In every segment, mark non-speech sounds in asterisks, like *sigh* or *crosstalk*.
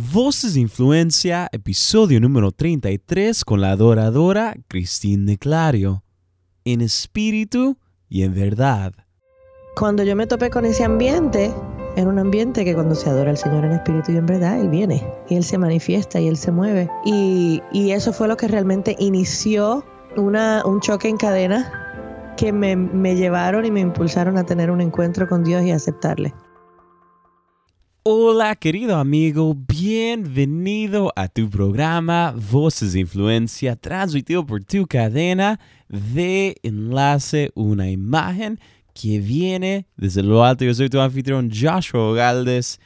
Voces de Influencia, episodio número 33 con la adoradora Cristina de Clario, en espíritu y en verdad. Cuando yo me topé con ese ambiente, era un ambiente que cuando se adora al Señor en espíritu y en verdad, Él viene y Él se manifiesta y Él se mueve. Y, y eso fue lo que realmente inició una, un choque en cadena que me, me llevaron y me impulsaron a tener un encuentro con Dios y aceptarle. Hola querido amigo, bienvenido a tu programa Voces de Influencia transmitido por tu cadena de enlace, una imagen que viene desde lo alto. Yo soy tu anfitrión Joshua Galdes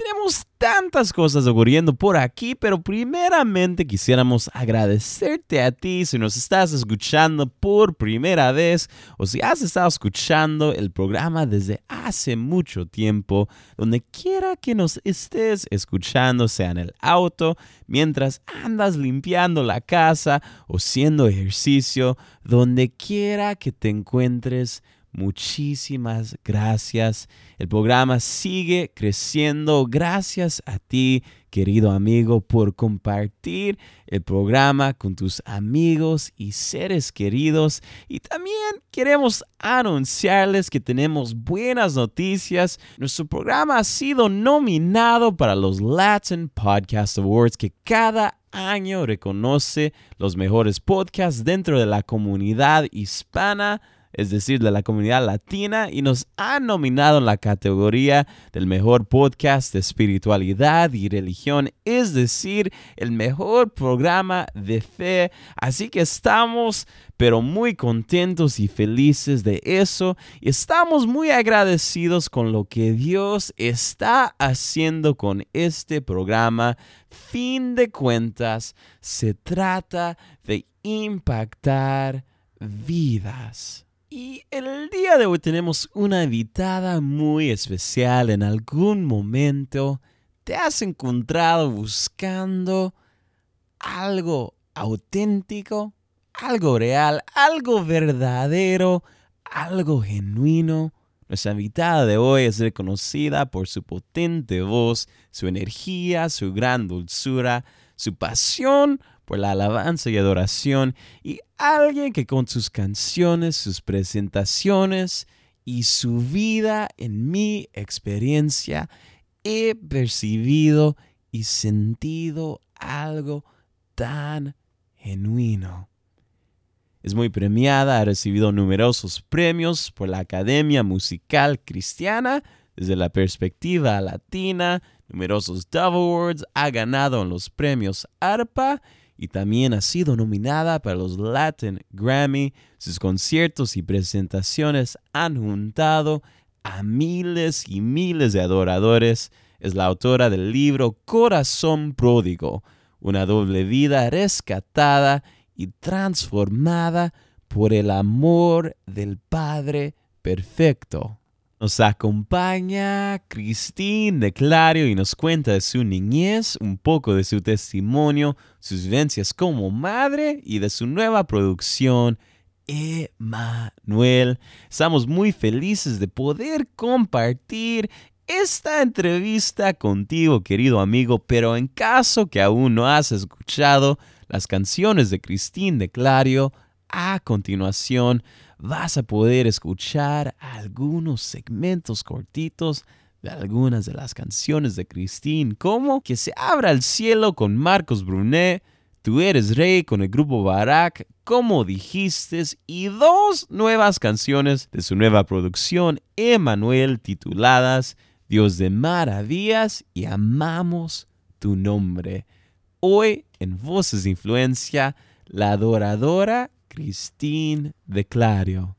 tenemos tantas cosas ocurriendo por aquí, pero primeramente quisiéramos agradecerte a ti si nos estás escuchando por primera vez o si has estado escuchando el programa desde hace mucho tiempo, donde quiera que nos estés escuchando, sea en el auto, mientras andas limpiando la casa o haciendo ejercicio, donde quiera que te encuentres Muchísimas gracias. El programa sigue creciendo. Gracias a ti, querido amigo, por compartir el programa con tus amigos y seres queridos. Y también queremos anunciarles que tenemos buenas noticias. Nuestro programa ha sido nominado para los Latin Podcast Awards que cada año reconoce los mejores podcasts dentro de la comunidad hispana es decir, de la comunidad latina, y nos ha nominado en la categoría del mejor podcast de espiritualidad y religión, es decir, el mejor programa de fe. Así que estamos, pero muy contentos y felices de eso, y estamos muy agradecidos con lo que Dios está haciendo con este programa. Fin de cuentas, se trata de impactar vidas. Y el día de hoy tenemos una invitada muy especial. En algún momento te has encontrado buscando algo auténtico, algo real, algo verdadero, algo genuino. Nuestra invitada de hoy es reconocida por su potente voz, su energía, su gran dulzura, su pasión por la alabanza y adoración y alguien que con sus canciones, sus presentaciones y su vida en mi experiencia he percibido y sentido algo tan genuino. Es muy premiada, ha recibido numerosos premios por la Academia Musical Cristiana desde la perspectiva latina, numerosos Dove Awards, ha ganado en los premios ARPA y también ha sido nominada para los Latin Grammy. Sus conciertos y presentaciones han juntado a miles y miles de adoradores. Es la autora del libro Corazón Pródigo, una doble vida rescatada y transformada por el amor del Padre Perfecto. Nos acompaña Cristín de Clario y nos cuenta de su niñez, un poco de su testimonio, sus vivencias como madre y de su nueva producción, Emanuel. Estamos muy felices de poder compartir esta entrevista contigo, querido amigo, pero en caso que aún no has escuchado las canciones de Cristín de Clario, a continuación vas a poder escuchar algunos segmentos cortitos de algunas de las canciones de Christine, como Que se abra el cielo con Marcos Brunet, Tú eres rey con el grupo Barak, como dijiste, y dos nuevas canciones de su nueva producción, Emanuel, tituladas Dios de maravillas y amamos tu nombre. Hoy en Voces de Influencia, la adoradora Christine de Clario.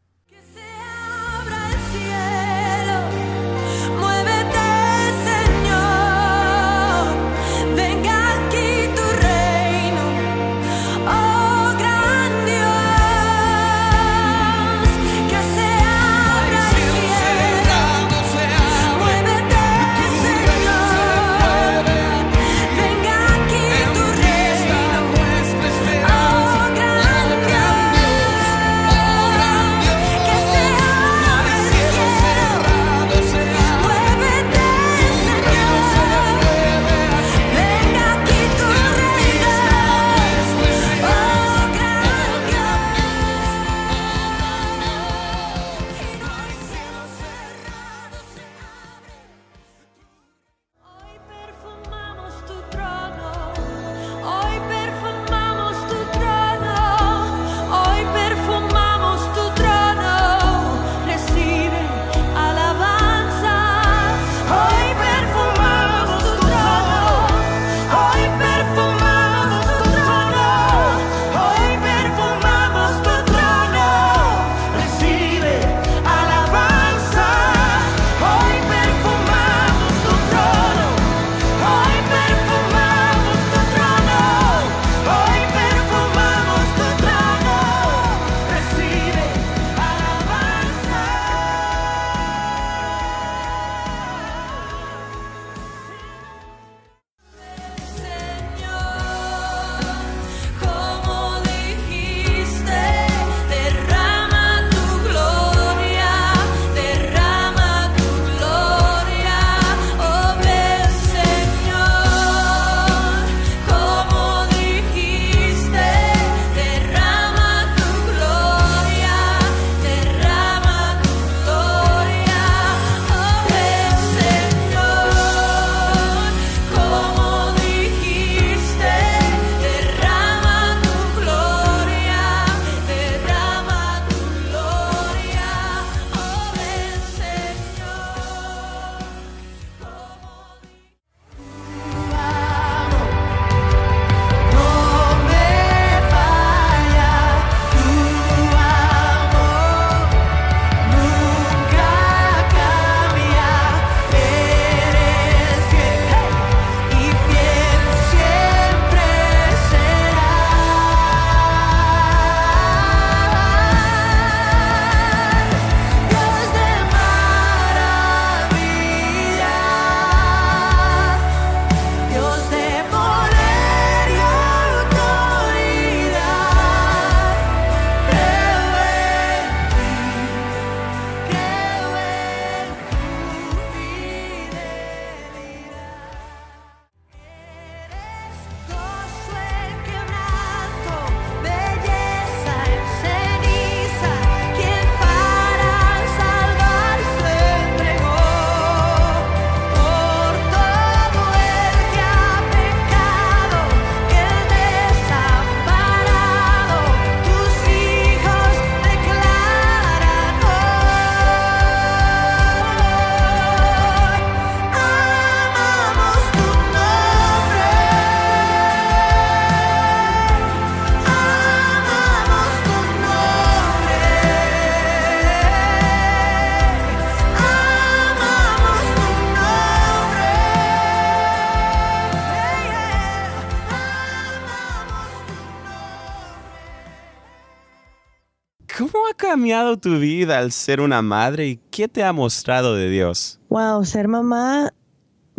Cambiado tu vida al ser una madre y qué te ha mostrado de Dios? Wow, ser mamá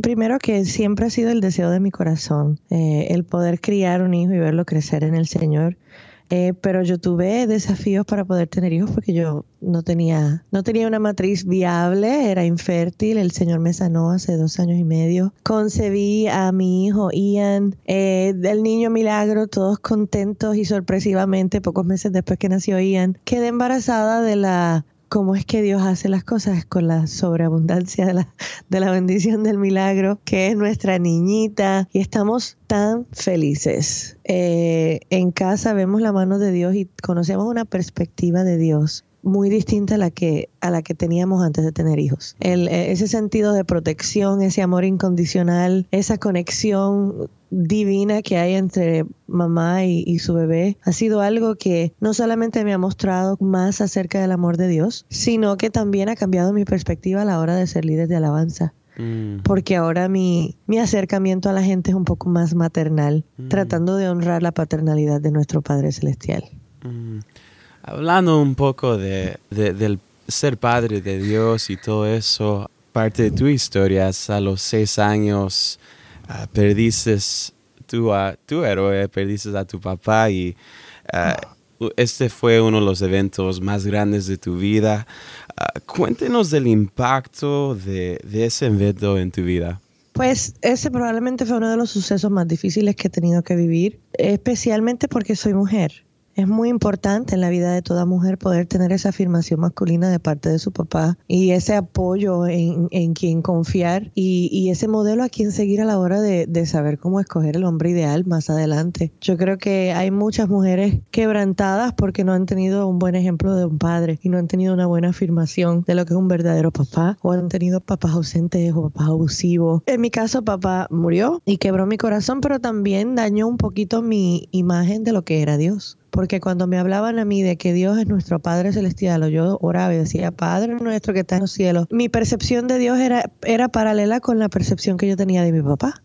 primero que siempre ha sido el deseo de mi corazón, eh, el poder criar un hijo y verlo crecer en el Señor. Eh, pero yo tuve desafíos para poder tener hijos porque yo no tenía, no tenía una matriz viable, era infértil. El Señor me sanó hace dos años y medio. Concebí a mi hijo Ian, eh, del niño milagro, todos contentos y sorpresivamente, pocos meses después que nació Ian, quedé embarazada de la cómo es que Dios hace las cosas con la sobreabundancia de la, de la bendición del milagro, que es nuestra niñita, y estamos tan felices. Eh, en casa vemos la mano de Dios y conocemos una perspectiva de Dios muy distinta a la que a la que teníamos antes de tener hijos. El, e, ese sentido de protección, ese amor incondicional, esa conexión divina que hay entre mamá y, su bebé ha sido algo que no solamente me ha mostrado más acerca del amor de Dios, sino que también ha cambiado mi perspectiva a la hora de ser líder de alabanza. Mm. Porque ahora mi, mi, acercamiento a la gente es un poco más maternal, mm. tratando de honrar la paternalidad de nuestro Padre Celestial. Mm. Hablando un poco de, del ser padre de Dios y todo eso, parte de tu historia, a los seis años uh, perdiste tu, a, tu héroe, perdiste a tu papá y ah, este fue uno de los eventos más grandes de tu vida. Uh, cuéntenos del impacto de, de ese evento en tu vida. Pues ese probablemente fue uno de los sucesos más difíciles que he tenido que vivir, especialmente porque soy mujer. Es muy importante en la vida de toda mujer poder tener esa afirmación masculina de parte de su papá y ese apoyo en, quien confiar y, ese modelo a quien seguir a la hora de, saber cómo escoger el hombre ideal más adelante. Yo creo que hay muchas mujeres quebrantadas porque no han tenido un buen ejemplo de un padre y no han tenido una buena afirmación de lo que es un verdadero papá o han tenido papás ausentes o papás abusivos. En mi caso, papá murió y quebró mi corazón, pero también dañó un poquito mi imagen de lo que era Dios porque cuando me hablaban a mí de que Dios es nuestro Padre Celestial, o yo oraba y decía, Padre nuestro que está en los cielos, mi percepción de Dios era, era paralela con la percepción que yo tenía de mi papá.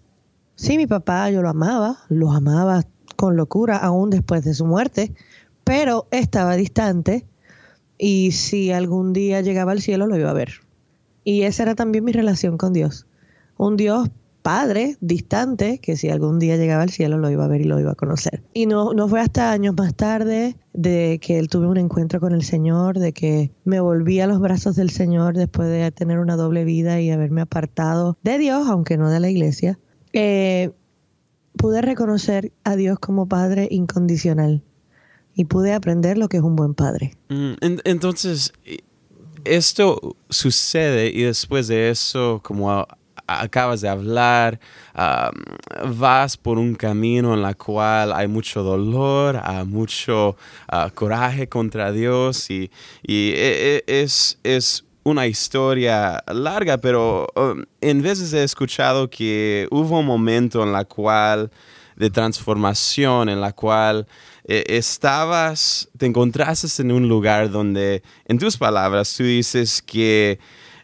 Sí, mi papá yo lo amaba, lo amaba con locura aún después de su muerte, pero estaba distante y si algún día llegaba al cielo lo iba a ver. Y esa era también mi relación con Dios. Un Dios padre distante que si algún día llegaba al cielo lo iba a ver y lo iba a conocer. Y no, no fue hasta años más tarde de que él tuve un encuentro con el Señor, de que me volví a los brazos del Señor después de tener una doble vida y haberme apartado de Dios, aunque no de la iglesia, eh, pude reconocer a Dios como Padre incondicional y pude aprender lo que es un buen padre. Mm, entonces, esto sucede y después de eso, como acabas de hablar, vas por un camino en el cual hay mucho dolor, hay mucho ah, coraje contra Dios y, e, e, es, es una historia larga, pero um, en veces he escuchado que hubo un momento en la cual de transformación en la cual eh, estabas, te encontraste en un lugar donde, en tus palabras, tú dices que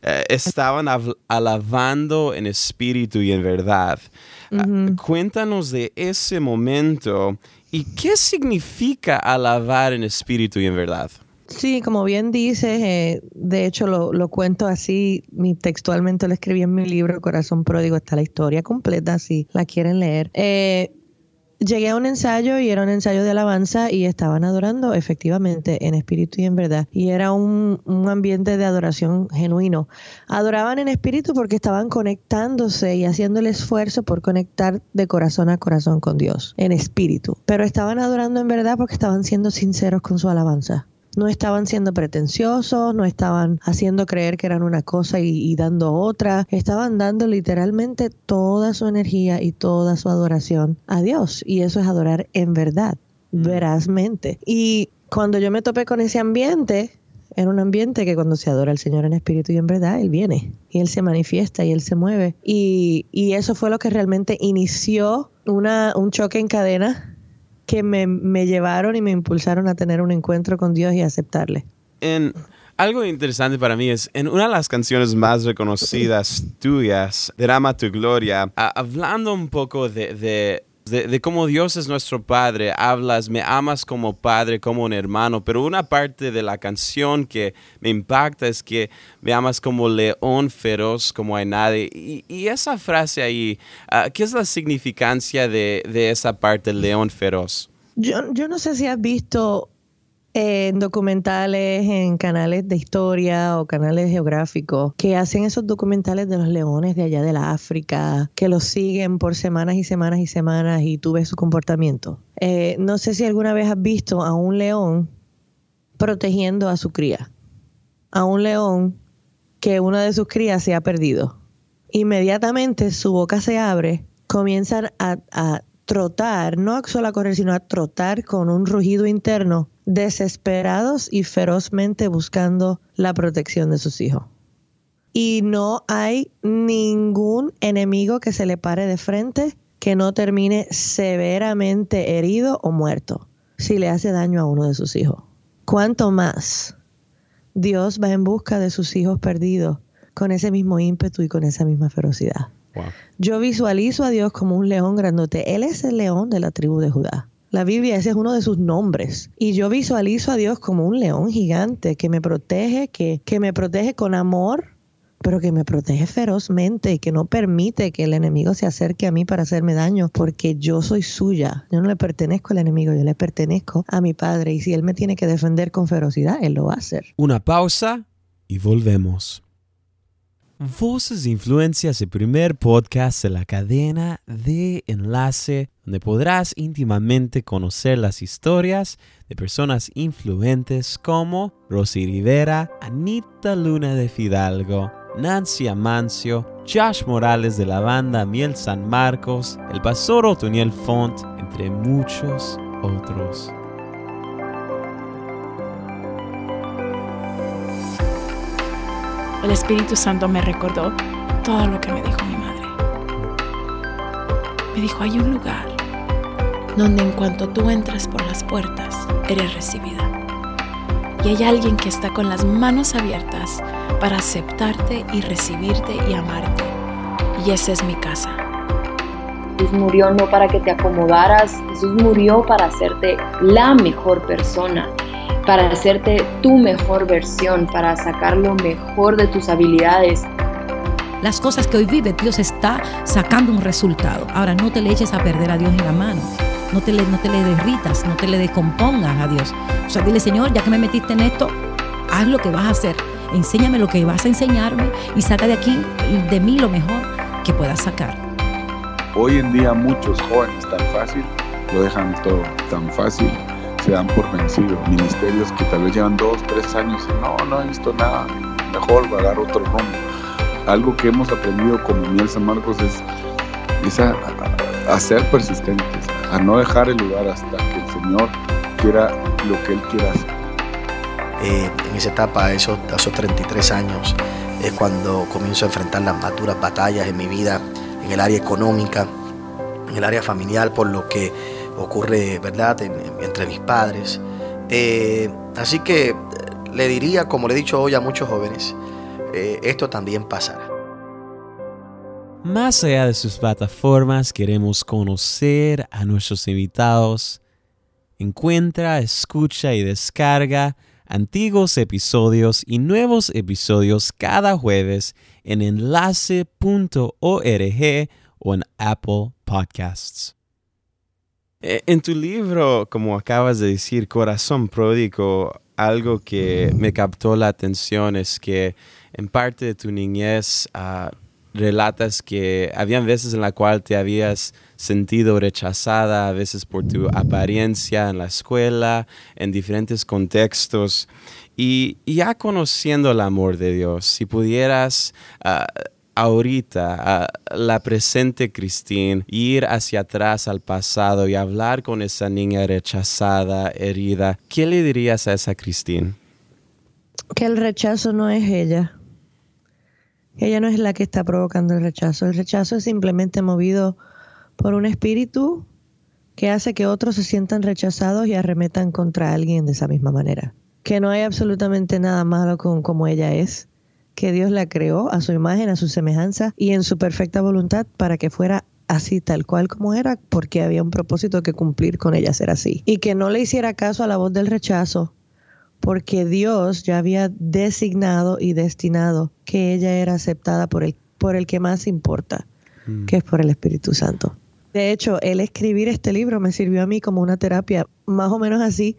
eh, estaban alabando en espíritu y en verdad. Ah, cuéntanos de ese momento y qué significa alabar en espíritu y en verdad. Sí, como bien dices, eh, de hecho lo, lo, cuento así, mi, textualmente lo escribí en mi libro Corazón Pródigo, está la historia completa si la quieren leer. Eh, llegué a un ensayo y era un ensayo de alabanza y estaban adorando efectivamente en espíritu y en verdad. Y era un, ambiente de adoración genuino. Adoraban en espíritu porque estaban conectándose y haciendo el esfuerzo por conectar de corazón a corazón con Dios, en espíritu. Pero estaban adorando en verdad porque estaban siendo sinceros con su alabanza no estaban siendo pretenciosos, no estaban haciendo creer que eran una cosa y, dando otra, estaban dando literalmente toda su energía y toda su adoración a Dios. Y eso es adorar en verdad, mm. verazmente. Y cuando yo me topé con ese ambiente, era un ambiente que cuando se adora al Señor en espíritu y en verdad, Él viene y Él se manifiesta y Él se mueve. Y, y eso fue lo que realmente inició una, un choque en cadena que me, llevaron y me impulsaron a tener un encuentro con Dios y aceptarle. En, algo interesante para mí es, en una de las canciones más reconocidas tuyas, Drama tu Gloria, hablando un poco de, de, cómo Dios es nuestro Padre, hablas, me amas como Padre, como un hermano, pero una parte de la canción que me impacta es que me amas como león feroz, como hay nadie. Y, esa frase ahí, ah, ¿qué es la significancia de, esa parte, león feroz? Yo, yo no sé si has visto en documentales, en canales de historia o canales geográficos que hacen esos documentales de los leones de allá de la África, que los siguen por semanas y semanas y semanas y tú ves su comportamiento. Eh, no sé si alguna vez has visto a un león protegiendo a su cría, a un león que una de sus crías se ha perdido. Inmediatamente su boca se abre, comienzan a, trotar, no solo a correr, sino a trotar con un rugido interno desesperados y ferozmente buscando la protección de sus hijos. Y no hay ningún enemigo que se le pare de frente que no termine severamente herido o muerto si le hace daño a uno de sus hijos. ¿Cuánto más Dios va en busca de sus hijos perdidos con ese mismo ímpetu y con esa misma ferocidad? Yo visualizo a Dios como un león grandote. Él es el león de la tribu de Judá. La Biblia, ese es uno de sus nombres. Y yo visualizo a Dios como un león gigante que me protege, que, que me protege con amor, pero que me protege ferozmente y que no permite que el enemigo se acerque a mí para hacerme daño, porque yo soy suya. Yo no le pertenezco al enemigo, yo le pertenezco a mi Padre. Y si Él me tiene que defender con ferocidad, Él lo va a hacer. Una pausa y volvemos. Voces de Influencia el primer podcast de la cadena de enlace donde podrás íntimamente conocer las historias de personas influentes como Rosy Rivera, Anita Luna de Fidalgo, Nancy Amancio, Josh Morales de la banda Miel San Marcos, el pastor Otoniel Font, entre muchos otros. El Espíritu Santo me recordó todo lo que me dijo mi madre. Me dijo, hay un lugar donde en cuanto tú entras por las puertas, eres recibida. Y hay alguien que está con las manos abiertas para aceptarte y recibirte y amarte. Y esa es mi casa. Jesús murió no para que te acomodaras, Jesús murió para hacerte la mejor persona para hacerte tu mejor versión, para sacar lo mejor de tus habilidades. Las cosas que hoy vive, Dios está sacando un resultado. Ahora no te le eches a perder a Dios en la mano. No te le, no te le derritas, no te le descompongas a Dios. O sea, dile, Señor, ya que me metiste en esto, haz lo que vas a hacer. Enséñame lo que vas a enseñarme y saca de aquí, de mí, lo mejor que puedas sacar. Hoy en día muchos jóvenes tan fácil lo dejan todo tan fácil se dan por vencidos. Ministerios que tal vez llevan dos, tres años y no, no he visto nada, mejor a dar otro rumbo. Algo que hemos aprendido como Miel San Marcos es, a, ser persistentes, a no dejar el lugar hasta que el Señor quiera lo que Él quiera hacer. Eh, en esa etapa, esos, esos 33 años, es cuando comienzo a enfrentar las más duras batallas en mi vida, en el área económica, en el área familiar, por lo que ocurre, ¿verdad?, entre mis padres. Eh, así que eh, le diría, como le he dicho hoy a muchos jóvenes, eh, esto también pasará. Más allá de sus plataformas, queremos conocer a nuestros invitados. Encuentra, escucha y descarga antiguos episodios y nuevos episodios cada jueves en enlace.org o en Apple Podcasts. Eh, en tu libro, como acabas de decir, Corazón Pródigo, algo que me captó la atención es que en parte de tu niñez ah, relatas que habían veces en la cual te habías sentido rechazada, a veces por tu apariencia en la escuela, en diferentes contextos. Y ya conociendo el amor de Dios, si pudieras ah, ahorita la presente Christine, ir hacia atrás al pasado y hablar con esa niña rechazada, herida, ¿qué le dirías a esa Christine? Que el rechazo no es ella. Ella no es la que está provocando el rechazo. El rechazo es simplemente movido por un espíritu que hace que otros se sientan rechazados y arremetan contra alguien de esa misma manera. Que no hay absolutamente nada malo con como ella es que Dios la creó a su imagen, a su semejanza y en su perfecta voluntad para que fuera así tal cual como era, porque había un propósito que cumplir con ella ser así. Y que no le hiciera caso a la voz del rechazo, porque Dios ya había designado y destinado que ella era aceptada por el, por el que más importa, Mm. que es por el Espíritu Santo. De hecho, el escribir este libro me sirvió a mí como una terapia más o menos así,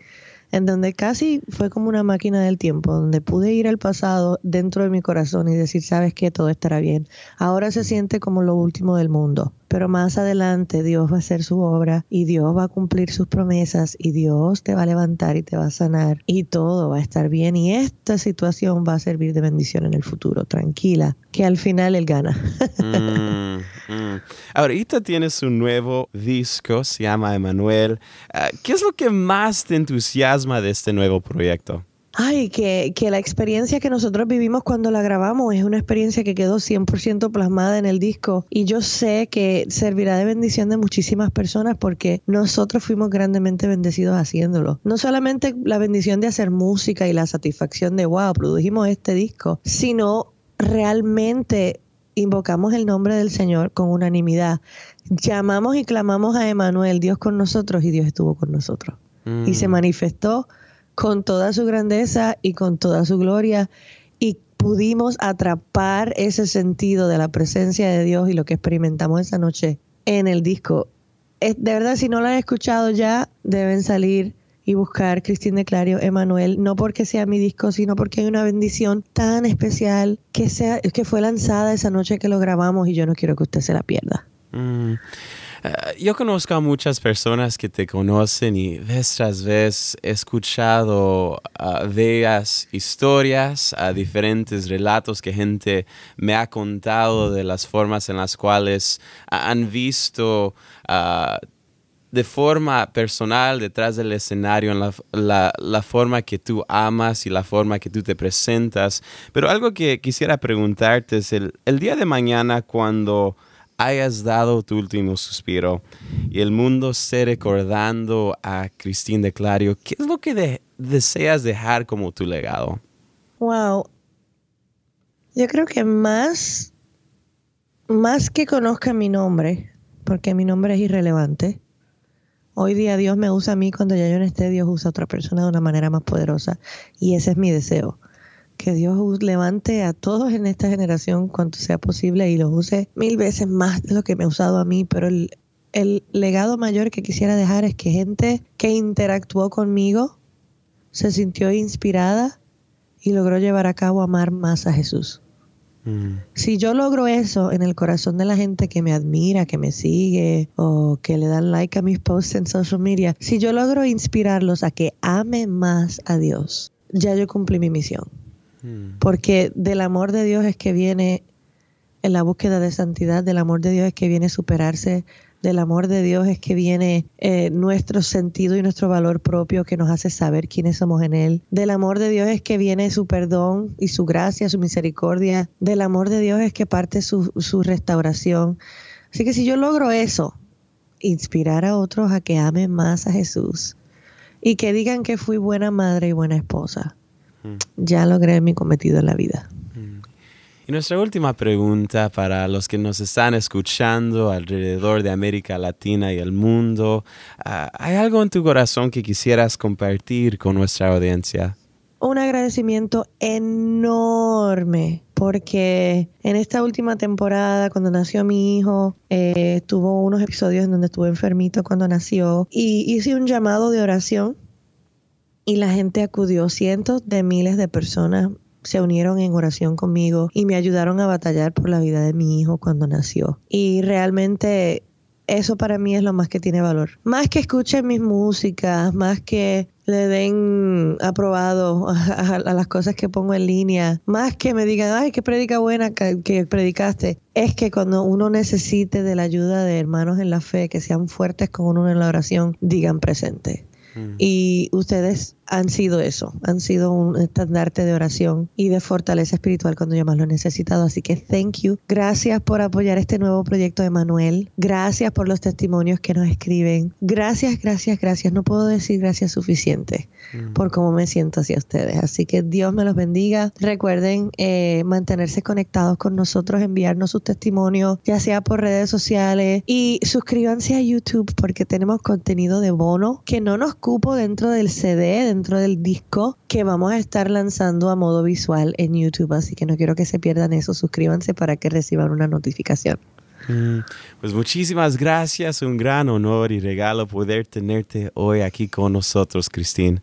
en donde casi fue como una máquina del tiempo, donde pude ir al pasado dentro de mi corazón y decir, sabes que todo estará bien. Ahora se siente como lo último del mundo, pero más adelante Dios va a hacer su obra y Dios va a cumplir sus promesas y Dios te va a levantar y te va a sanar y todo va a estar bien y esta situación va a servir de bendición en el futuro. Tranquila, que al final Él gana. Mm, mm. Ahorita tienes un nuevo disco, se llama Emanuel. Ah, ¿Qué es lo que más te entusiasma de este nuevo proyecto? Ay, que, que la experiencia que nosotros vivimos cuando la grabamos es una experiencia que quedó 100% plasmada en el disco y yo sé que servirá de bendición de muchísimas personas porque nosotros fuimos grandemente bendecidos haciéndolo. No solamente la bendición de hacer música y la satisfacción de, wow, produjimos este disco, sino realmente invocamos el nombre del Señor con unanimidad. Llamamos y clamamos a Emanuel, Dios con nosotros y Dios estuvo con nosotros. Y se Mm. manifestó con toda su grandeza y con toda su gloria y pudimos atrapar ese sentido de la presencia de Dios y lo que experimentamos esa noche en el disco. Es- de verdad, si no lo han escuchado ya, deben salir y buscar Cristín de Clario, Emanuel, no porque sea mi disco, sino porque hay una bendición tan especial que, sea, que fue lanzada esa noche que lo grabamos y yo no quiero que usted se la pierda. Mm. Ah, yo conozco a muchas personas que te conocen y vez tras vez he escuchado ah, bellas historias, a diferentes relatos que gente me ha contado de las formas en las cuales ah, han visto ah, de forma personal detrás del escenario, en la, forma que tú amas y la forma que tú te presentas. Pero algo que quisiera preguntarte es el día de mañana cuando hayas dado tu último suspiro y el mundo esté recordando a Cristín de Clario, ¿qué es lo que de- deseas dejar como tu legado? Wow. Yo creo que más, más que conozca mi nombre, porque mi nombre es irrelevante. Hoy día Dios me usa a mí cuando ya yo no esté, Dios usa a otra persona de una manera más poderosa. Y ese es mi deseo. Que Dios levante a todos en esta generación cuanto sea posible y los use mil veces más de lo que me ha usado a mí. Pero el, el legado mayor que quisiera dejar es que gente que interactuó conmigo se sintió inspirada y logró llevar a cabo amar más a Jesús. Mm, Si yo logro eso en el corazón de la gente que me admira, que me sigue o que le dan like a mis posts en social media, si yo logro inspirarlos a que amen más a Dios, ya yo cumplí mi misión. Mm, Porque del amor de Dios es que viene en la búsqueda de santidad, del amor de Dios es que viene superarse, del amor de Dios es que viene eh, nuestro sentido y nuestro valor propio que nos hace saber quiénes somos en Él. Del amor de Dios es que viene su perdón y su gracia, su misericordia. Del amor de Dios es que parte su, su restauración. Así que si yo logro eso, inspirar a otros a que amen más a Jesús y que digan que fui buena madre y buena esposa, mm. ya logré mi cometido en la vida. Y nuestra última pregunta para los que nos están escuchando alrededor de América Latina y el mundo, ah, ¿hay algo en tu corazón que quisieras compartir con nuestra audiencia? Un agradecimiento enorme porque en esta última temporada, cuando nació mi hijo, eh, tuvo unos episodios en donde estuve enfermito cuando nació y hice un llamado de oración y la gente acudió. Cientos de miles de personas se unieron en oración conmigo y me ayudaron a batallar por la vida de mi hijo cuando nació. Y realmente eso para mí es lo más que tiene valor. Más que escuchen mis músicas, más que le den aprobado *laughs* a, las cosas que pongo en línea, más que me digan, ay, qué predica buena que, que predicaste, es que cuando uno necesite de la ayuda de hermanos en la fe, que sean fuertes con uno en la oración, digan presente. Y ustedes han sido eso, han sido un estandarte de oración y de fortaleza espiritual cuando yo más lo he necesitado. Así que thank you. Gracias por apoyar este nuevo proyecto de Manuel. Gracias por los testimonios que nos escriben. Gracias, gracias, gracias. No puedo decir gracias suficiente mm. por cómo me siento hacia ustedes. Así que Dios me los bendiga. Recuerden eh, mantenerse conectados con nosotros, enviarnos sus testimonios, ya sea por redes sociales y suscríbanse a YouTube porque tenemos contenido de bono que no nos cupo dentro del CD, dentro del disco que vamos a estar lanzando a modo visual en YouTube, así que no quiero que se pierdan eso, suscríbanse para que reciban una notificación. Mm, pues muchísimas gracias, un gran honor y regalo poder tenerte hoy aquí con nosotros, Cristín.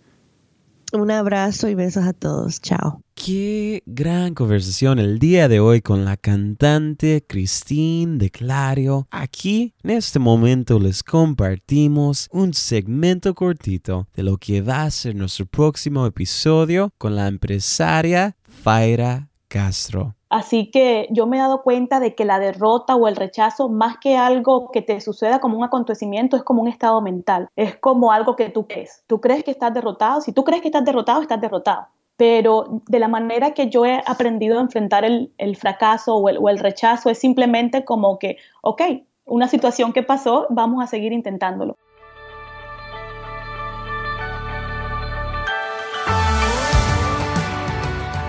Un abrazo y besos a todos. Chao. Qué gran conversación el día de hoy con la cantante Christine de Clario. Aquí, en este momento, les compartimos un segmento cortito de lo que va a ser nuestro próximo episodio con la empresaria Faira Castro. Así que yo me he dado cuenta de que la derrota o el rechazo, más que algo que te suceda como un acontecimiento, es como un estado mental, es como algo que tú crees. Tú crees que estás derrotado, si tú crees que estás derrotado, estás derrotado. Pero de la manera que yo he aprendido a enfrentar el, fracaso o el, o el rechazo es simplemente como que, ok, una situación que pasó, vamos a seguir intentándolo.